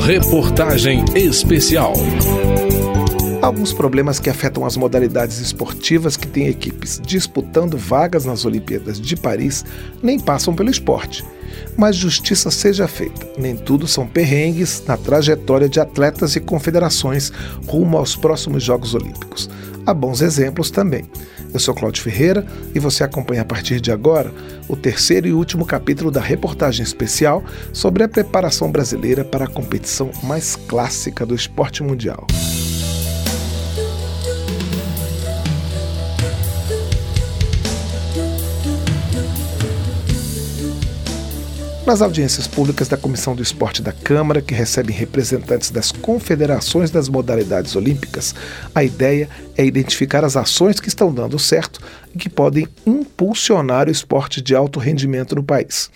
Reportagem especial. Alguns problemas que afetam as modalidades esportivas que têm equipes disputando vagas nas Olimpíadas de Paris nem passam pelo esporte. Mas justiça seja feita, nem tudo são perrengues na trajetória de atletas e confederações rumo aos próximos Jogos Olímpicos. Há bons exemplos também. Eu sou Cláudio Ferreira e você acompanha a partir de agora o terceiro e último capítulo da reportagem especial sobre a preparação brasileira para a competição mais clássica do esporte mundial. Nas audiências públicas da Comissão do Esporte da Câmara, que recebem representantes das confederações das modalidades olímpicas, a ideia é identificar as ações que estão dando certo e que podem impulsionar o esporte de alto rendimento no país.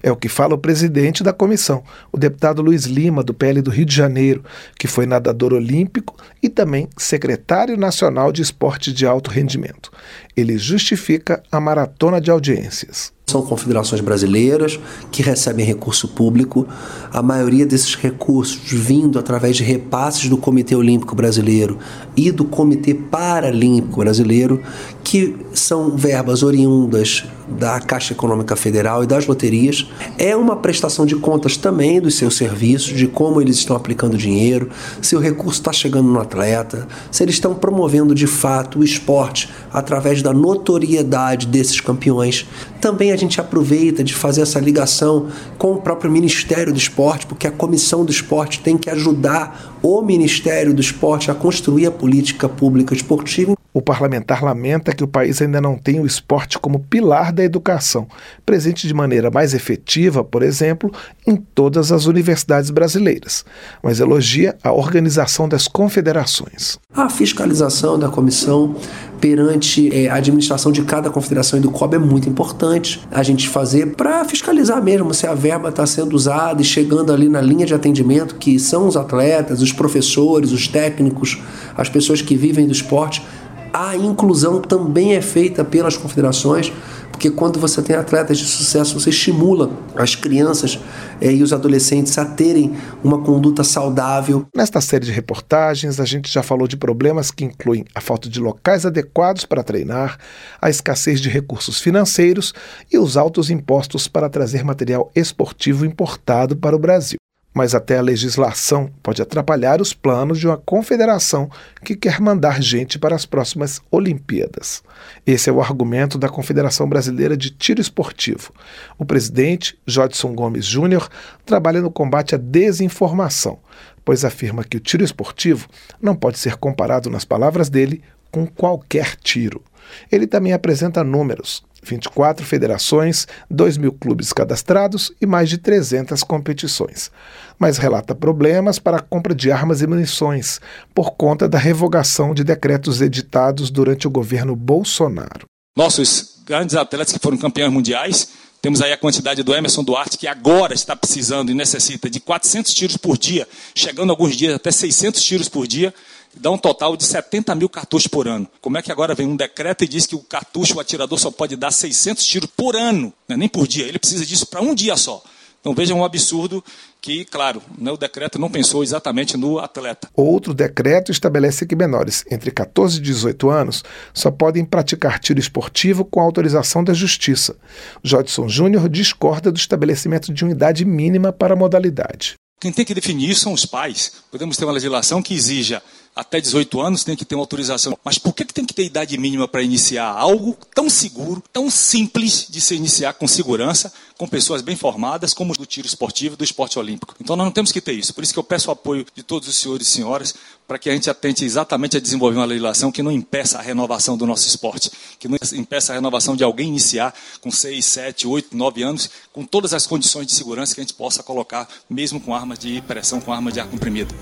É o que fala o presidente da comissão, o deputado Luiz Lima, do PL do Rio de Janeiro, que foi nadador olímpico e também secretário nacional de esporte de alto rendimento. Ele justifica a maratona de audiências. São confederações brasileiras que recebem recurso público, a maioria desses recursos vindo através de repasses do Comitê Olímpico Brasileiro e do Comitê Paralímpico Brasileiro, que são verbas oriundas da Caixa Econômica Federal e das loterias. É uma prestação de contas também dos seus serviços, de como eles estão aplicando dinheiro, se o recurso está chegando no atleta, se eles estão promovendo de fato o esporte através da notoriedade desses campeões. Também a gente aproveita de fazer essa ligação com o próprio Ministério do Esporte, porque a Comissão do Esporte tem que ajudar o Ministério do Esporte a construir a política pública esportiva. O parlamentar lamenta que o país ainda não tem o esporte como pilar da educação, presente de maneira mais efetiva, por exemplo, em todas as universidades brasileiras, mas elogia a organização das confederações. A fiscalização da comissão perante é, a administração de cada confederação e do COB é muito importante a gente fazer para fiscalizar mesmo se a verba está sendo usada e chegando ali na linha de atendimento, que são os atletas, os professores, os técnicos, as pessoas que vivem do esporte. A inclusão também é feita pelas confederações, porque quando você tem atletas de sucesso, você estimula as crianças eh, e os adolescentes a terem uma conduta saudável. Nesta série de reportagens, a gente já falou de problemas que incluem a falta de locais adequados para treinar, a escassez de recursos financeiros e os altos impostos para trazer material esportivo importado para o Brasil mas até a legislação pode atrapalhar os planos de uma confederação que quer mandar gente para as próximas Olimpíadas. Esse é o argumento da Confederação Brasileira de Tiro Esportivo. O presidente, Jodson Gomes Júnior, trabalha no combate à desinformação, pois afirma que o tiro esportivo não pode ser comparado, nas palavras dele, com qualquer tiro. Ele também apresenta números 24 federações, 2 mil clubes cadastrados e mais de 300 competições. Mas relata problemas para a compra de armas e munições, por conta da revogação de decretos editados durante o governo Bolsonaro. Nossos grandes atletas que foram campeões mundiais, temos aí a quantidade do Emerson Duarte, que agora está precisando e necessita de 400 tiros por dia, chegando alguns dias até 600 tiros por dia dá um total de 70 mil cartuchos por ano. Como é que agora vem um decreto e diz que o cartucho, o atirador só pode dar 600 tiros por ano, né? nem por dia, ele precisa disso para um dia só. Então vejam um absurdo que, claro, né, o decreto não pensou exatamente no atleta. Outro decreto estabelece que menores entre 14 e 18 anos só podem praticar tiro esportivo com autorização da Justiça. Jodson Júnior discorda do estabelecimento de uma idade mínima para a modalidade. Quem tem que definir isso são os pais. Podemos ter uma legislação que exija até 18 anos tem que ter uma autorização. Mas por que, que tem que ter idade mínima para iniciar algo tão seguro, tão simples de se iniciar com segurança, com pessoas bem formadas, como do tiro esportivo do esporte olímpico? Então nós não temos que ter isso. Por isso que eu peço o apoio de todos os senhores e senhoras para que a gente atente exatamente a desenvolver uma legislação que não impeça a renovação do nosso esporte, que não impeça a renovação de alguém iniciar com 6, 7, 8, 9 anos, com todas as condições de segurança que a gente possa colocar, mesmo com armas de pressão, com armas de ar comprimido.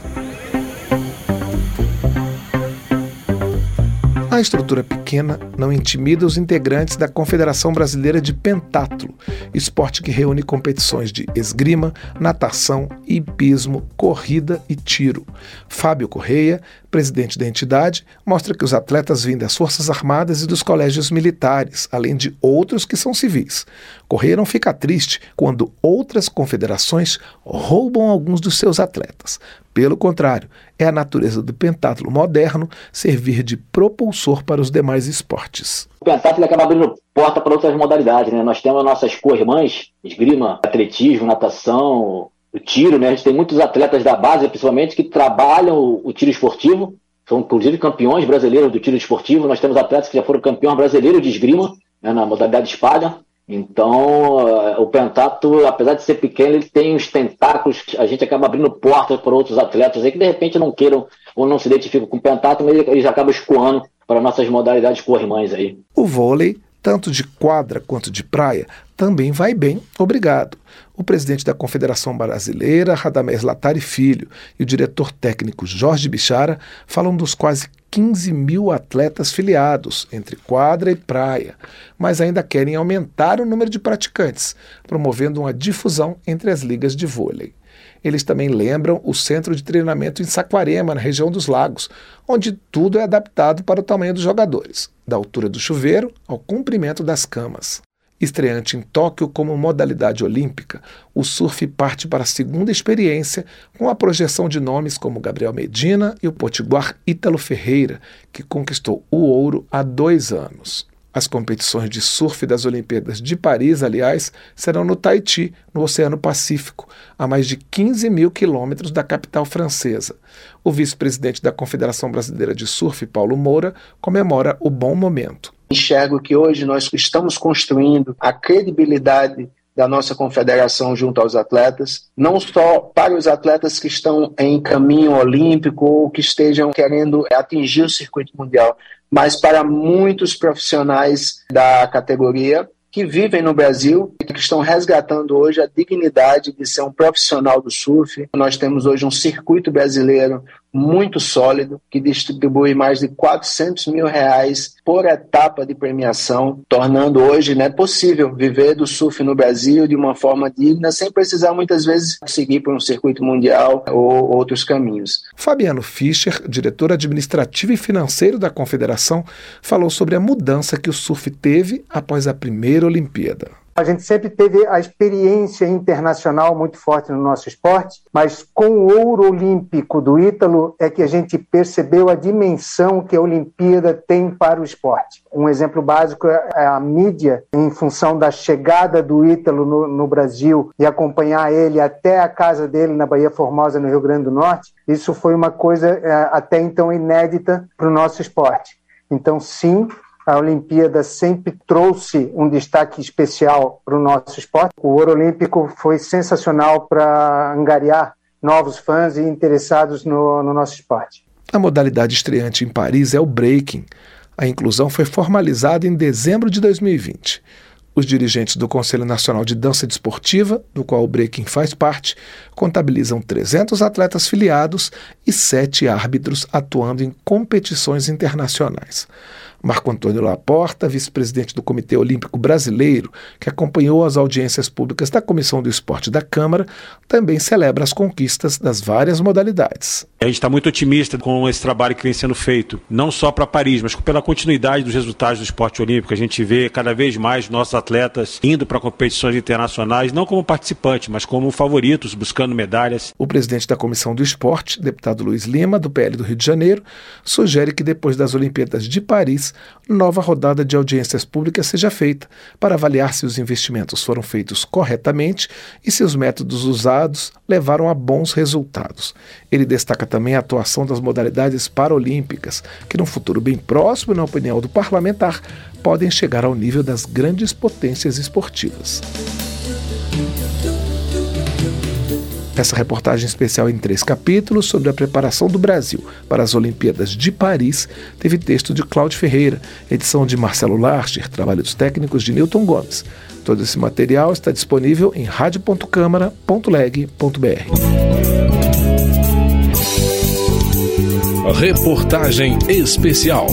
A estrutura pequena não intimida os integrantes da Confederação Brasileira de Pentatlo, esporte que reúne competições de esgrima, natação, hipismo, corrida e tiro. Fábio Correia, presidente da entidade, mostra que os atletas vêm das Forças Armadas e dos colégios militares, além de outros que são civis. Correia não fica triste quando outras confederações roubam alguns dos seus atletas. Pelo contrário, é a natureza do pentatlo moderno servir de propulsor para os demais esportes. O pentatlo acaba abrindo porta para outras modalidades. Né? Nós temos nossas co-irmãs, esgrima, atletismo, natação, o tiro, né? A gente tem muitos atletas da base, principalmente, que trabalham o, o tiro esportivo, são inclusive campeões brasileiros do tiro esportivo. Nós temos atletas que já foram campeões brasileiros de esgrima, né, na modalidade espada. Então, eh, o pentato, apesar de ser pequeno, ele tem os tentáculos, a gente acaba abrindo portas para outros atletas aí que de repente não queiram ou não se identificam com o pentato, mas eles acabam escoando para nossas modalidades co-irmãs aí. O vôlei tanto de quadra quanto de praia, também vai bem, obrigado. O presidente da Confederação Brasileira, Radamés Latari Filho, e o diretor técnico Jorge Bichara falam dos quase 15 mil atletas filiados entre quadra e praia, mas ainda querem aumentar o número de praticantes, promovendo uma difusão entre as ligas de vôlei. Eles também lembram o centro de treinamento em Saquarema, na região dos lagos, onde tudo é adaptado para o tamanho dos jogadores, da altura do chuveiro ao comprimento das camas. Estreante em Tóquio como modalidade olímpica, o surf parte para a segunda experiência com a projeção de nomes como Gabriel Medina e o potiguar Ítalo Ferreira, que conquistou o ouro há dois anos. As competições de surf das Olimpíadas de Paris, aliás, serão no Tahiti, no Oceano Pacífico, a mais de 15 mil quilômetros da capital francesa. O vice-presidente da Confederação Brasileira de Surf, Paulo Moura, comemora o bom momento. Enxergo que hoje nós estamos construindo a credibilidade da nossa confederação junto aos atletas, não só para os atletas que estão em caminho olímpico ou que estejam querendo atingir o circuito mundial, mas para muitos profissionais da categoria que vivem no Brasil e que estão resgatando hoje a dignidade de ser um profissional do surf. Nós temos hoje um circuito brasileiro muito sólido, que distribui mais de 400 mil reais por etapa de premiação, tornando hoje né, possível viver do surf no Brasil de uma forma digna, sem precisar muitas vezes seguir por um circuito mundial ou outros caminhos. Fabiano Fischer, diretor administrativo e financeiro da Confederação, falou sobre a mudança que o surf teve após a primeira Olimpíada. A gente sempre teve a experiência internacional muito forte no nosso esporte, mas com o ouro olímpico do Ítalo é que a gente percebeu a dimensão que a Olimpíada tem para o esporte. Um exemplo básico é a mídia, em função da chegada do Ítalo no, no Brasil e acompanhar ele até a casa dele na Bahia Formosa, no Rio Grande do Norte. Isso foi uma coisa é, até então inédita para o nosso esporte. Então, sim, a Olimpíada sempre trouxe um destaque especial para o nosso esporte. O ouro olímpico foi sensacional para angariar novos fãs e interessados no, no nosso esporte. A modalidade estreante em Paris é o breaking. A inclusão foi formalizada em dezembro de 2020. Os dirigentes do Conselho Nacional de Dança Desportiva, do qual o breaking faz parte, contabilizam 300 atletas filiados e sete árbitros atuando em competições internacionais. Marco Antônio Laporta, vice-presidente do Comitê Olímpico Brasileiro, que acompanhou as audiências públicas da Comissão do Esporte da Câmara, também celebra as conquistas das várias modalidades. A gente está muito otimista com esse trabalho que vem sendo feito, não só para Paris, mas pela continuidade dos resultados do esporte olímpico. A gente vê cada vez mais nossos atletas indo para competições internacionais, não como participantes, mas como favoritos, buscando medalhas. O presidente da Comissão do Esporte, deputado Luiz Lima, do PL do Rio de Janeiro, sugere que depois das Olimpíadas de Paris, nova rodada de audiências públicas seja feita para avaliar se os investimentos foram feitos corretamente e se os métodos usados levaram a bons resultados. Ele destaca também a atuação das modalidades paralímpicas, que no futuro bem próximo, na opinião do parlamentar, podem chegar ao nível das grandes potências esportivas. Essa reportagem especial em três capítulos sobre a preparação do Brasil para as Olimpíadas de Paris teve texto de Cláudio Ferreira, edição de Marcelo Larcher, trabalhos técnicos de Newton Gomes. Todo esse material está disponível em radio.câmara.leg.br. Reportagem especial.